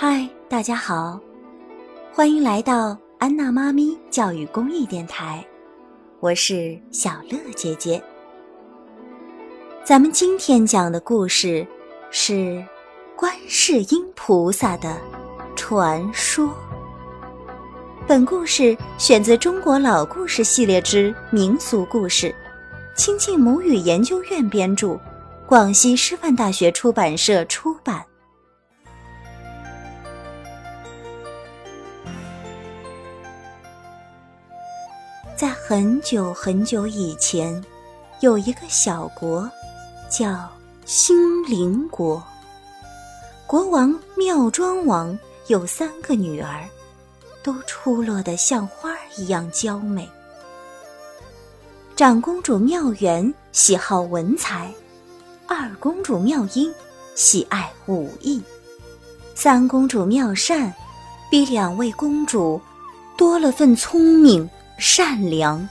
嗨，大家好，欢迎来到安娜妈咪教育公益电台，我是小乐姐姐。咱们今天讲的故事是观世音菩萨的传说。本故事选自《中国老故事系列之民俗故事》，亲近母语研究院编著，广西师范大学出版社出在很久很久以前，有一个小国，叫兴灵国。国王妙庄王有三个女儿。都出落得像花一样娇美。长公主妙媛喜好文采，二公主妙音喜爱武艺，三公主妙善比两位公主多了份聪明善良。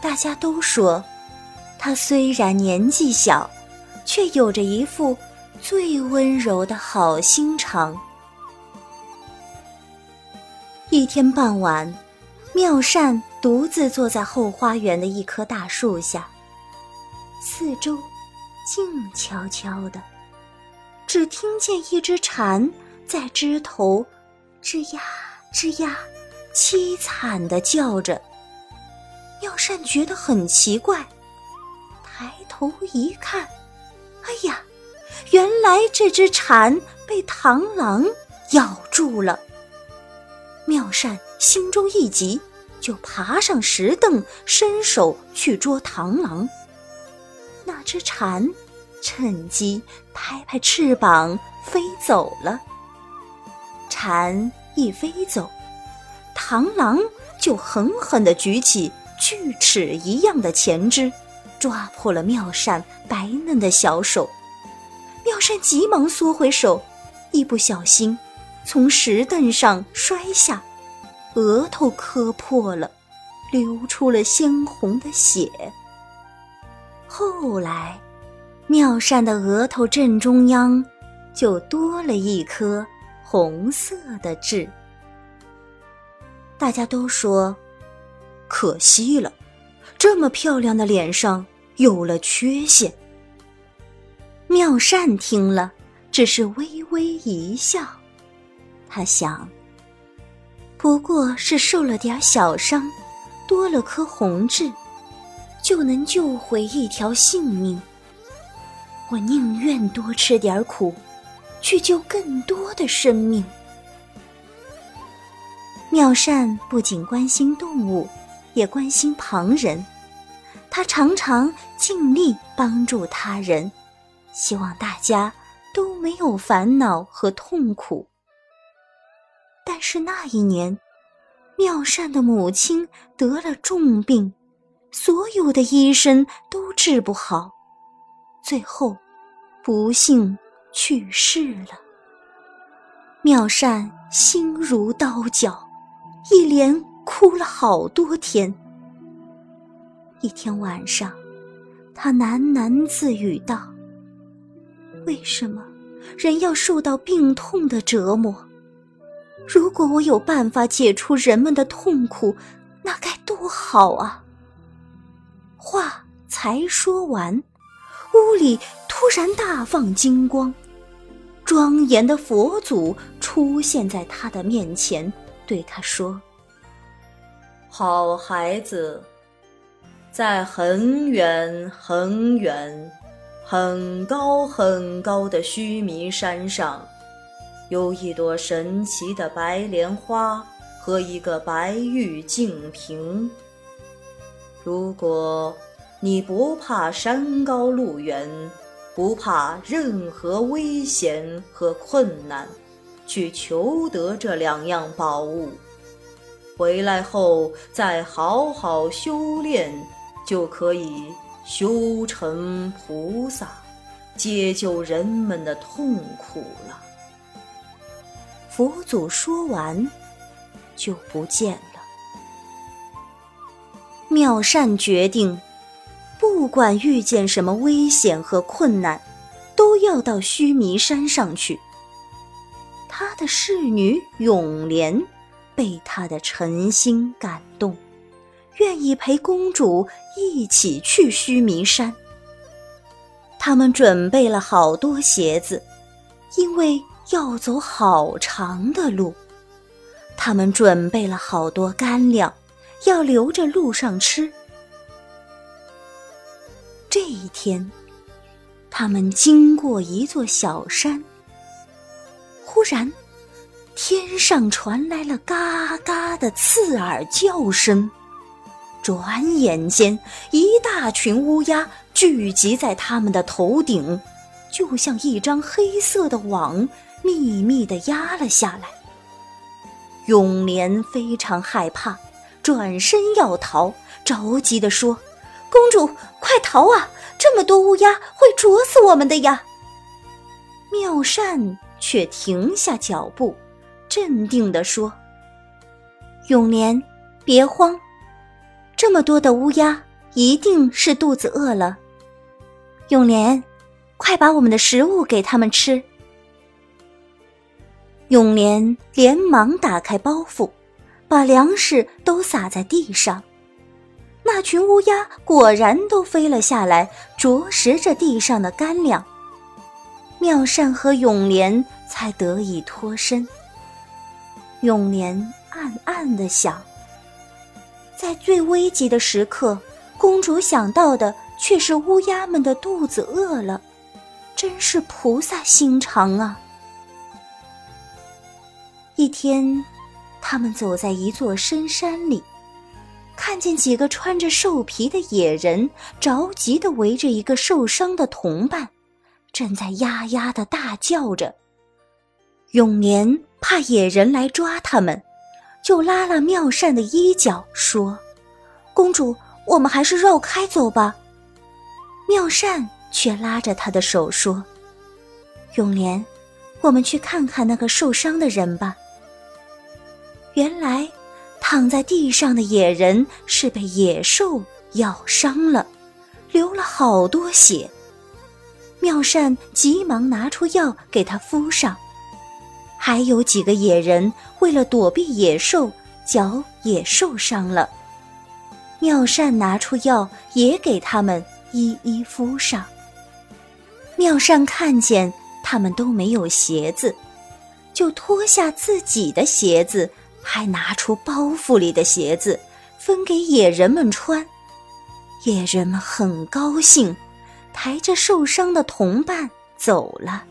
大家都说，他虽然年纪小，却有着一副最温柔的好心肠。一天傍晚，妙善独自坐在后花园的一棵大树下，四周静悄悄的，只听见一只蝉在枝头吱呀吱呀凄惨的叫着。妙善觉得很奇怪，抬头一看，哎呀，原来这只蝉被螳螂咬住了。妙善心中一急，就爬上石凳，伸手去捉螳螂。那只蝉趁机拍拍翅膀飞走了。蝉一飞走，螳螂就狠狠地举起锯齿一样的前肢，抓破了妙善白嫩的小手。妙善急忙缩回手，一不小心。从石凳上摔下，额头磕破了，流出了鲜红的血。后来，妙善的额头正中央就多了一颗红色的痣。大家都说，可惜了，这么漂亮的脸上有了缺陷。妙善听了，只是微微一笑。他想，不过是受了点小伤，多了颗红痣，就能救回一条性命。我宁愿多吃点苦，去救更多的生命。妙善不仅关心动物，也关心旁人，他常常尽力帮助他人，希望大家都没有烦恼和痛苦。但是那一年，妙善的母亲得了重病，所有的医生都治不好，最后不幸去世了。妙善心如刀绞，一连哭了好多天。一天晚上，他喃喃自语道：“为什么人要受到病痛的折磨？”如果我有办法解除人们的痛苦，那该多好啊！话才说完，屋里突然大放金光，庄严的佛祖出现在他的面前，对他说：“好孩子，在很远很远、很高很高的须弥山上。”有一朵神奇的白莲花和一个白玉净瓶。如果你不怕山高路远，不怕任何危险和困难，去求得这两样宝物，回来后再好好修炼，就可以修成菩萨，解救人们的痛苦了。佛祖说完，就不见了。妙善决定，不管遇见什么危险和困难，都要到须弥山上去。他的侍女永莲被他的诚心感动，愿意陪公主一起去须弥山。他们准备了好多鞋子，因为要走好长的路。他们准备了好多干粮，要留着路上吃。这一天，他们经过一座小山，忽然，天上传来了嘎嘎的刺耳叫声。转眼间，一大群乌鸦聚集在他们的头顶，就像一张黑色的网，密密地压了下来。永莲非常害怕，转身要逃，着急地说：“公主，快逃啊！这么多乌鸦会啄死我们的呀！”妙善却停下脚步，镇定地说：“永莲，别慌。”这么多的乌鸦，一定是肚子饿了。永莲，快把我们的食物给他们吃。永莲连忙打开包袱，把粮食都撒在地上。那群乌鸦果然都飞了下来，啄食着地上的干粮。妙善和永莲才得以脱身。永莲暗暗的想。在最危急的时刻，公主想到的却是乌鸦们的肚子饿了，真是菩萨心肠啊！一天，他们走在一座深山里，看见几个穿着兽皮的野人着急地围着一个受伤的同伴，正在呀呀的大叫着。永年怕野人来抓他们。就拉了妙善的衣角，说：“公主，我们还是绕开走吧。”妙善却拉着他的手说：“永莲，我们去看看那个受伤的人吧。”原来，躺在地上的野人是被野兽咬伤了，流了好多血。妙善急忙拿出药给他敷上。还有几个野人为了躲避野兽，脚也受伤了。妙善拿出药，也给他们一一敷上。妙善看见他们都没有鞋子，就脱下自己的鞋子，还拿出包袱里的鞋子，分给野人们穿。野人们很高兴，抬着受伤的同伴走了。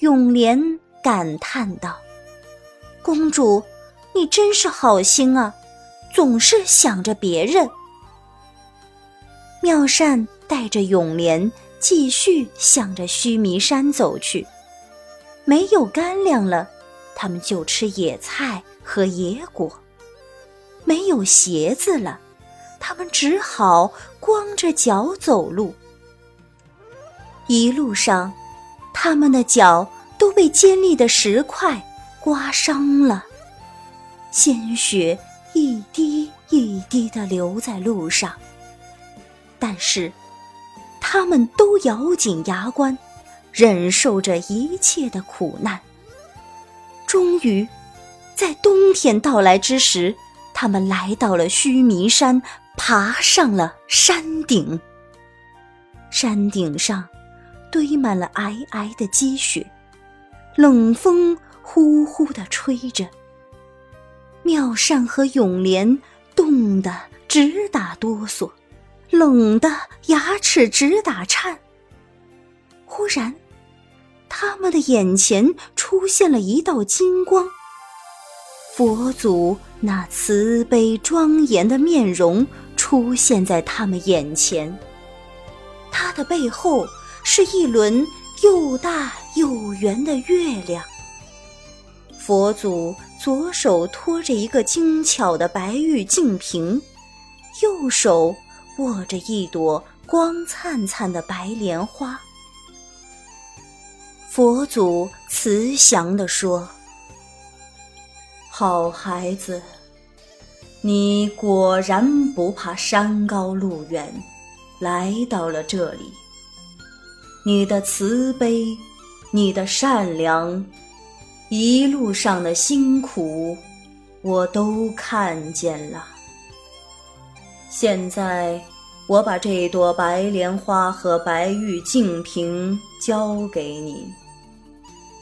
永莲。感叹道：“公主，你真是好心啊，总是想着别人。”妙善带着永莲继续向着须弥山走去。没有干粮了，他们就吃野菜和野果；没有鞋子了，他们只好光着脚走路。一路上，他们的脚。都被尖利的石块刮伤了，鲜血一滴一滴的流在路上。但是，他们都咬紧牙关，忍受着一切的苦难。终于，在冬天到来之时，他们来到了须弥山，爬上了山顶。山顶上堆满了皑皑的积雪。冷风呼呼地吹着，妙善和永莲冻得直打哆嗦，冷得牙齿直打颤。忽然，他们的眼前出现了一道金光，佛祖那慈悲庄严的面容出现在他们眼前，他的背后是一轮。又大又圆的月亮。佛祖左手托着一个精巧的白玉净瓶，右手握着一朵光灿灿的白莲花。佛祖慈祥地说：“好孩子，你果然不怕山高路远，来到了这里。”你的慈悲，你的善良，一路上的辛苦，我都看见了。现在，我把这朵白莲花和白玉净瓶交给你，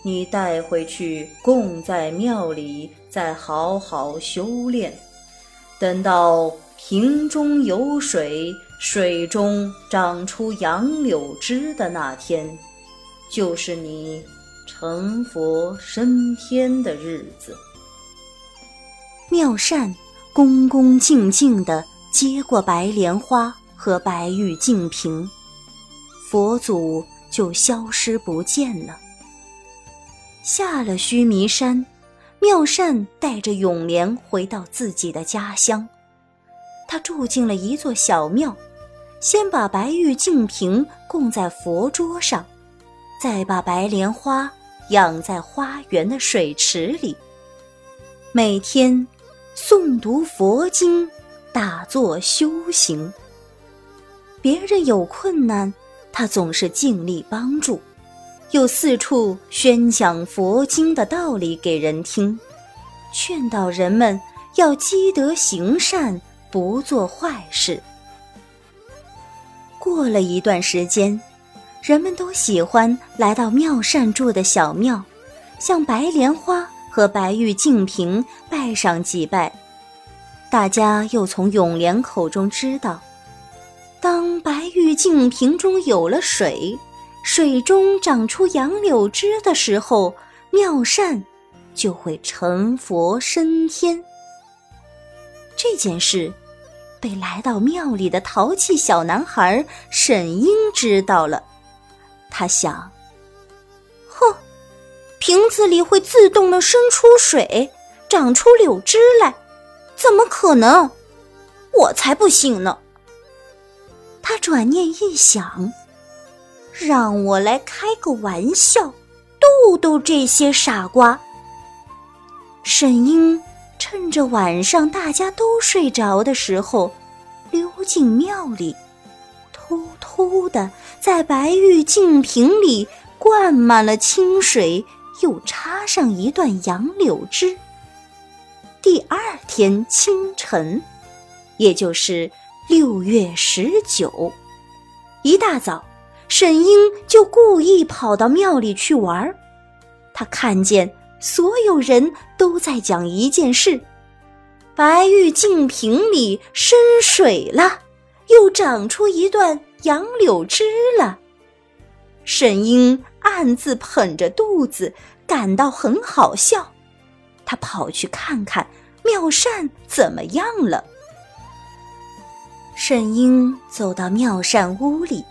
你带回去供在庙里，再好好修炼。等到瓶中有水，水中长出杨柳枝的那天，就是你。成佛升天的日子，妙善恭恭敬敬地接过白莲花和白玉净瓶，佛祖就消失不见了。下了须弥山，妙善带着永莲回到自己的家乡，他住进了一座小庙，先把白玉净瓶供在佛桌上，再把白莲花。养在花园的水池里，每天诵读佛经，打坐修行。别人有困难，他总是尽力帮助，又四处宣讲佛经的道理给人听，劝导人们要积德行善，不做坏事。过了一段时间。人们都喜欢来到妙善住的小庙，向白莲花和白玉净瓶拜上几拜。大家又从永莲口中知道，当白玉净瓶中有了水，水中长出杨柳枝的时候，妙善就会成佛升天。这件事被来到庙里的淘气小男孩沈英知道了。他想：“哼，瓶子里会自动的生出水，长出柳枝来，怎么可能？我才不信呢！”他转念一想，让我来开个玩笑，逗逗这些傻瓜。沈英趁着晚上大家都睡着的时候，溜进庙里。偷偷的在白玉净瓶里灌满了清水，又插上一段杨柳枝。第二天清晨，也就是六月十九，一大早，沈英就故意跑到庙里去玩儿。他看见所有人都在讲一件事：白玉净瓶里生水了。又长出一段杨柳枝了。沈英暗自捧着肚子，感到很好笑。他跑去看看妙善怎么样了。沈英走到妙善屋里，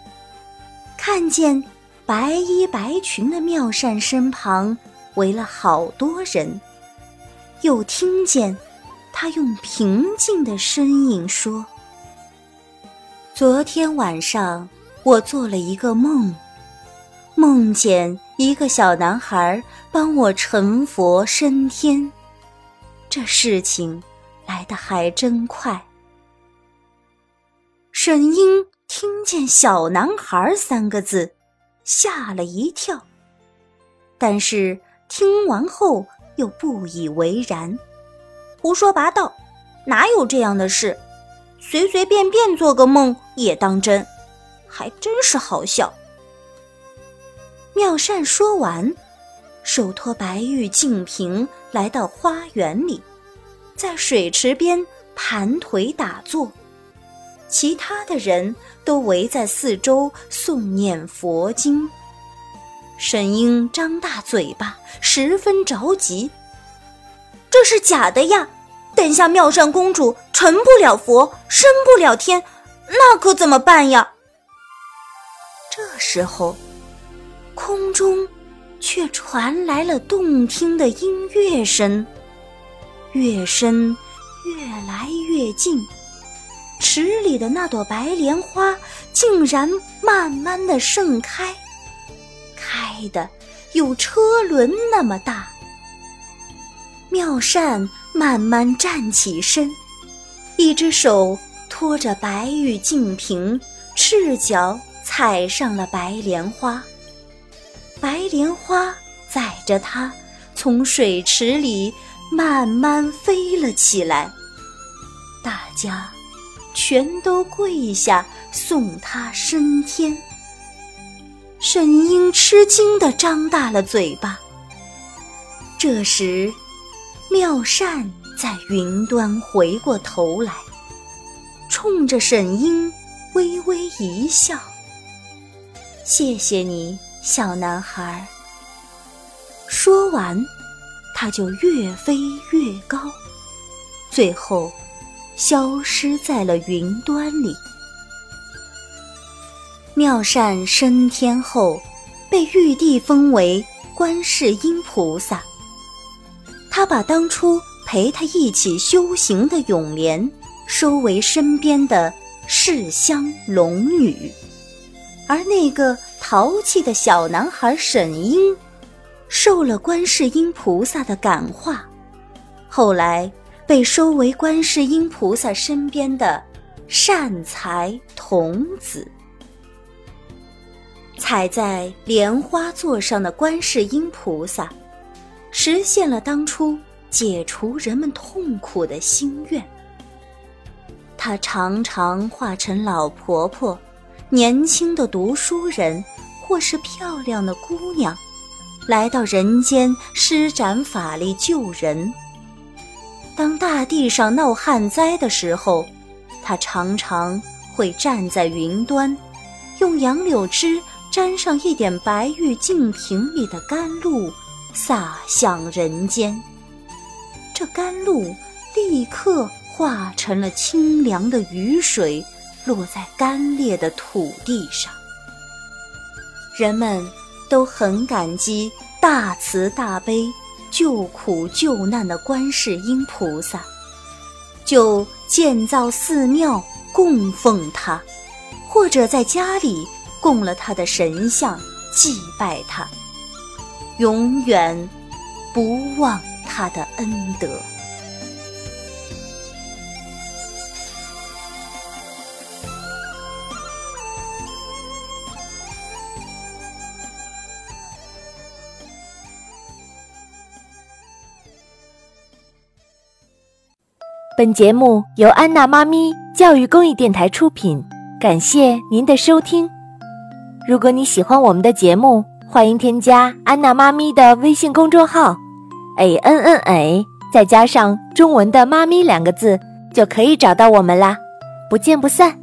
看见白衣白裙的妙善身旁围了好多人，又听见他用平静的声音说。昨天晚上，我做了一个梦，梦见一个小男孩帮我成佛升天。这事情来得还真快。沈英听见“小男孩”三个字，吓了一跳，但是听完后又不以为然，胡说八道，哪有这样的事？随随便便做个梦也当真，还真是好笑。妙善说完，手托白玉净瓶来到花园里，在水池边盘腿打坐，其他的人都围在四周诵念佛经。沈英张大嘴巴，十分着急：“这是假的呀！”等下，妙善公主成不了佛，升不了天，那可怎么办呀？这时候，空中却传来了动听的音乐声，乐声越来越近，池里的那朵白莲花竟然慢慢的盛开，开的有车轮那么大。妙善。慢慢站起身，一只手托着白玉净瓶，赤脚踩上了白莲花。白莲花载着他从水池里慢慢飞了起来。大家全都跪下送他升天。沈英吃惊地张大了嘴巴。这时，妙善在云端回过头来，冲着沈英微微一笑：“谢谢你，小男孩。”说完，他就越飞越高，最后消失在了云端里。妙善升天后，被玉帝封为观世音菩萨。他把当初陪他一起修行的永莲收为身边的世香龙女，而那个淘气的小男孩沈英，受了观世音菩萨的感化，后来被收为观世音菩萨身边的善财童子。踩在莲花座上的观世音菩萨，实现了当初解除人们痛苦的心愿。他常常化成老婆婆、年轻的读书人，或是漂亮的姑娘，来到人间施展法力救人。当大地上闹旱灾的时候，他常常会站在云端，用杨柳枝。沾上一点白玉净瓶里的甘露，洒向人间。这甘露立刻化成了清凉的雨水，落在干裂的土地上。人们都很感激大慈大悲、救苦救难的观世音菩萨，就建造寺庙供奉他，或者在家里。供了他的神像，祭拜他，永远不忘他的恩德。本节目由安娜妈咪教育公益电台出品，感谢您的收听。如果你喜欢我们的节目，欢迎添加安娜妈咪的微信公众号，a n n a，再加上中文的“妈咪”两个字，就可以找到我们啦。不见不散。